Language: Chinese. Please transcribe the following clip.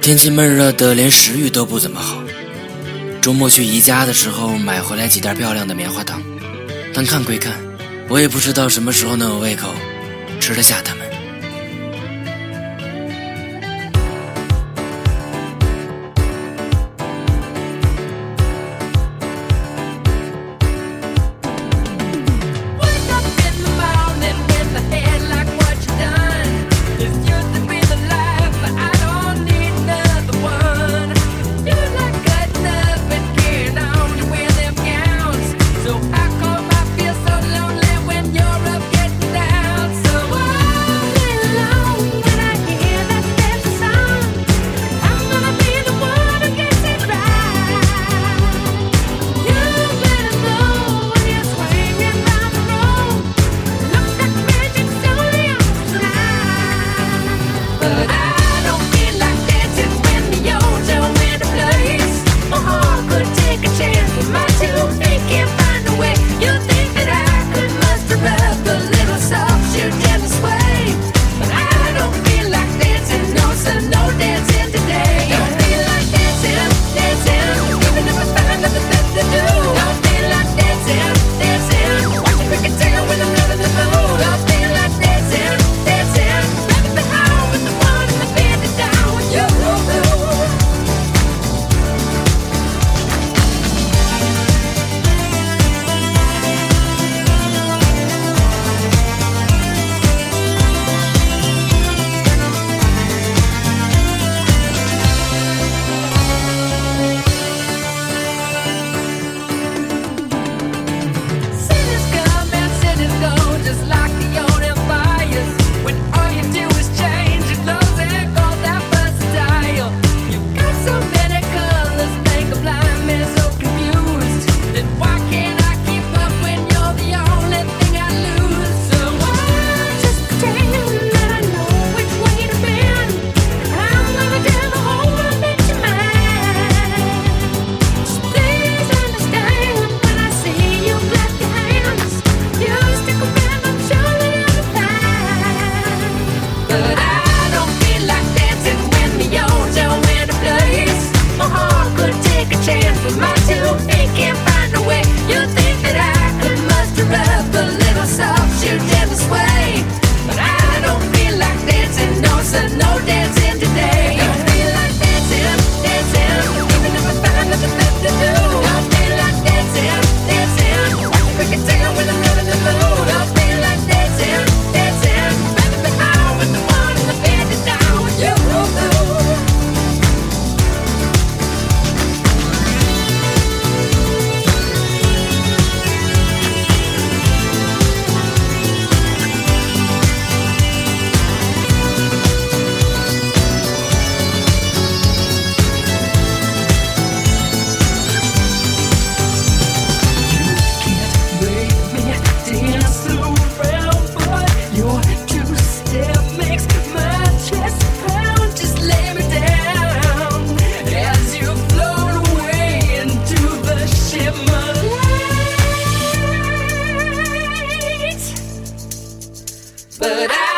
天气闷热的，连食欲都不怎么好。周末去宜家的时候，买回来几袋漂亮的棉花糖，但看归看，我也不知道什么时候能有胃口吃得下它们。good. I